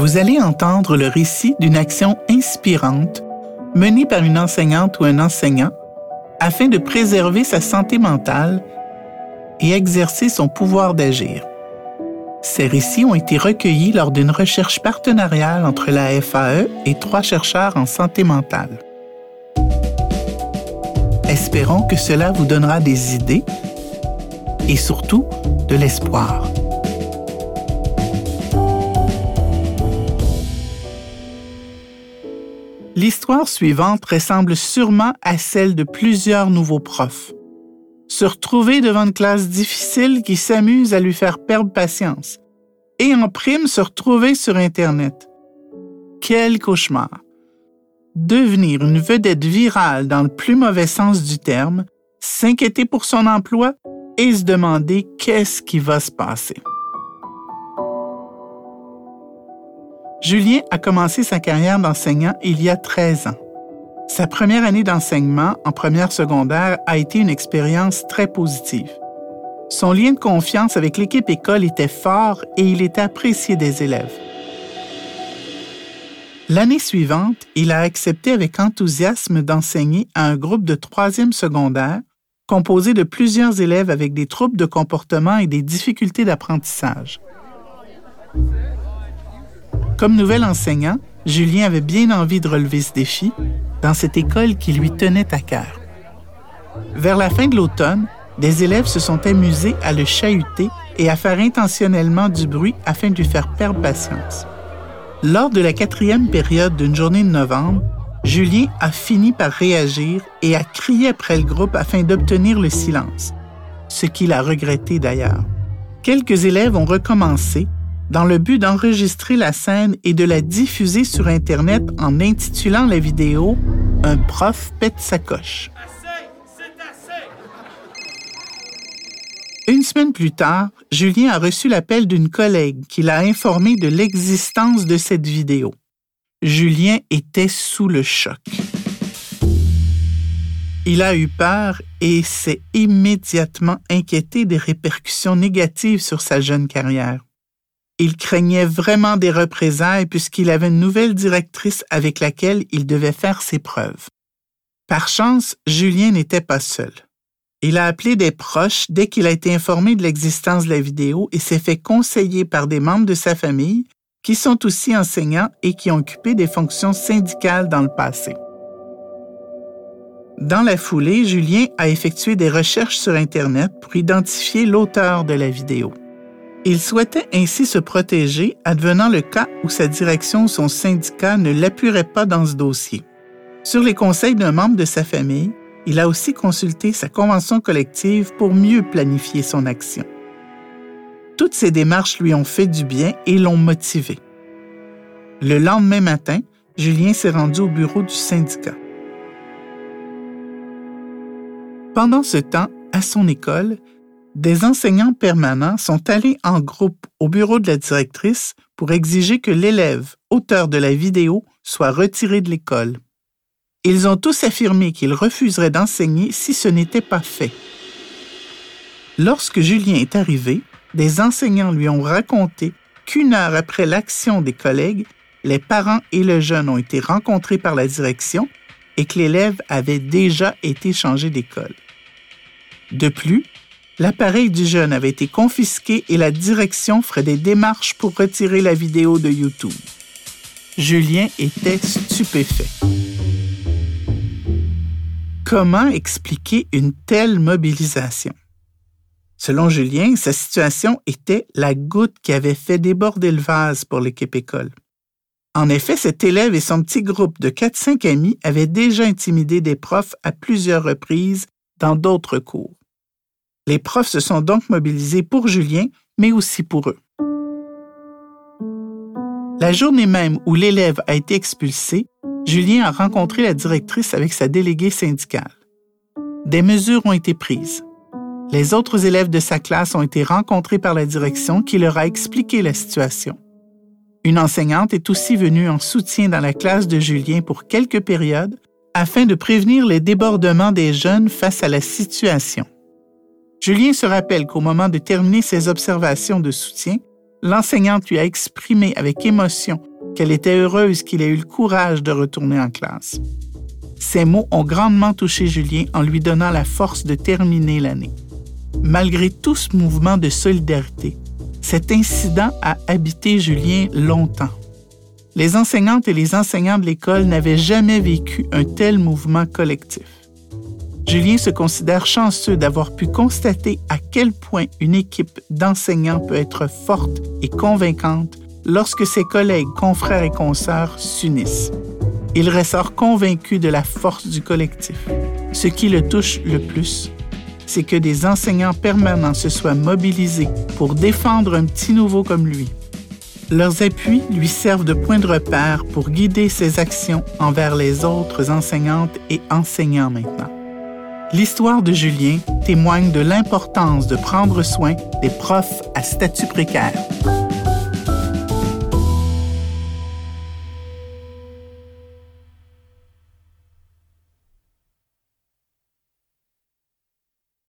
vous allez entendre le récit d'une action inspirante menée par une enseignante ou un enseignant afin de préserver sa santé mentale et exercer son pouvoir d'agir. Ces récits ont été recueillis lors d'une recherche partenariale entre la FAE et trois chercheurs en santé mentale. Espérons que cela vous donnera des idées et surtout de l'espoir. L'histoire suivante ressemble sûrement à celle de plusieurs nouveaux profs. Se retrouver devant une classe difficile qui s'amuse à lui faire perdre patience. Et en prime, se retrouver sur Internet. Quel cauchemar! Devenir une vedette virale dans le plus mauvais sens du terme, s'inquiéter pour son emploi et se demander qu'est-ce qui va se passer. Julien a commencé sa carrière d'enseignant il y a 13 ans. Sa première année d'enseignement en première secondaire a été une expérience très positive. Son lien de confiance avec l'équipe école était fort et il était apprécié des élèves. L'année suivante, il a accepté avec enthousiasme d'enseigner à un groupe de troisième secondaire composé de plusieurs élèves avec des troubles de comportement et des difficultés d'apprentissage. Comme nouvel enseignant, Julien avait bien envie de relever ce défi dans cette école qui lui tenait à cœur. Vers la fin de l'automne, des élèves se sont amusés à le chahuter et à faire intentionnellement du bruit afin de lui faire perdre patience. Lors de la quatrième période d'une journée de novembre, Julien a fini par réagir et a crié après le groupe afin d'obtenir le silence, ce qu'il a regretté d'ailleurs. Quelques élèves ont recommencé dans le but d'enregistrer la scène et de la diffuser sur Internet en intitulant la vidéo Un prof pète sa coche. Une semaine plus tard, Julien a reçu l'appel d'une collègue qui l'a informé de l'existence de cette vidéo. Julien était sous le choc. Il a eu peur et s'est immédiatement inquiété des répercussions négatives sur sa jeune carrière. Il craignait vraiment des représailles puisqu'il avait une nouvelle directrice avec laquelle il devait faire ses preuves. Par chance, Julien n'était pas seul. Il a appelé des proches dès qu'il a été informé de l'existence de la vidéo et s'est fait conseiller par des membres de sa famille qui sont aussi enseignants et qui ont occupé des fonctions syndicales dans le passé. Dans la foulée, Julien a effectué des recherches sur Internet pour identifier l'auteur de la vidéo. Il souhaitait ainsi se protéger advenant le cas où sa direction ou son syndicat ne l'appuierait pas dans ce dossier. Sur les conseils d'un membre de sa famille, il a aussi consulté sa convention collective pour mieux planifier son action. Toutes ces démarches lui ont fait du bien et l'ont motivé. Le lendemain matin, Julien s'est rendu au bureau du syndicat. Pendant ce temps, à son école, des enseignants permanents sont allés en groupe au bureau de la directrice pour exiger que l'élève, auteur de la vidéo, soit retiré de l'école. Ils ont tous affirmé qu'ils refuseraient d'enseigner si ce n'était pas fait. Lorsque Julien est arrivé, des enseignants lui ont raconté qu'une heure après l'action des collègues, les parents et le jeune ont été rencontrés par la direction et que l'élève avait déjà été changé d'école. De plus, L'appareil du jeune avait été confisqué et la direction ferait des démarches pour retirer la vidéo de YouTube. Julien était stupéfait. Comment expliquer une telle mobilisation? Selon Julien, sa situation était la goutte qui avait fait déborder le vase pour l'équipe école. En effet, cet élève et son petit groupe de 4-5 amis avaient déjà intimidé des profs à plusieurs reprises dans d'autres cours. Les profs se sont donc mobilisés pour Julien, mais aussi pour eux. La journée même où l'élève a été expulsé, Julien a rencontré la directrice avec sa déléguée syndicale. Des mesures ont été prises. Les autres élèves de sa classe ont été rencontrés par la direction qui leur a expliqué la situation. Une enseignante est aussi venue en soutien dans la classe de Julien pour quelques périodes afin de prévenir les débordements des jeunes face à la situation. Julien se rappelle qu'au moment de terminer ses observations de soutien, l'enseignante lui a exprimé avec émotion qu'elle était heureuse qu'il ait eu le courage de retourner en classe. Ces mots ont grandement touché Julien en lui donnant la force de terminer l'année. Malgré tout ce mouvement de solidarité, cet incident a habité Julien longtemps. Les enseignantes et les enseignants de l'école n'avaient jamais vécu un tel mouvement collectif. Julien se considère chanceux d'avoir pu constater à quel point une équipe d'enseignants peut être forte et convaincante lorsque ses collègues, confrères et consoeurs s'unissent. Il ressort convaincu de la force du collectif. Ce qui le touche le plus, c'est que des enseignants permanents se soient mobilisés pour défendre un petit nouveau comme lui. Leurs appuis lui servent de point de repère pour guider ses actions envers les autres enseignantes et enseignants maintenant. L'histoire de Julien témoigne de l'importance de prendre soin des profs à statut précaire.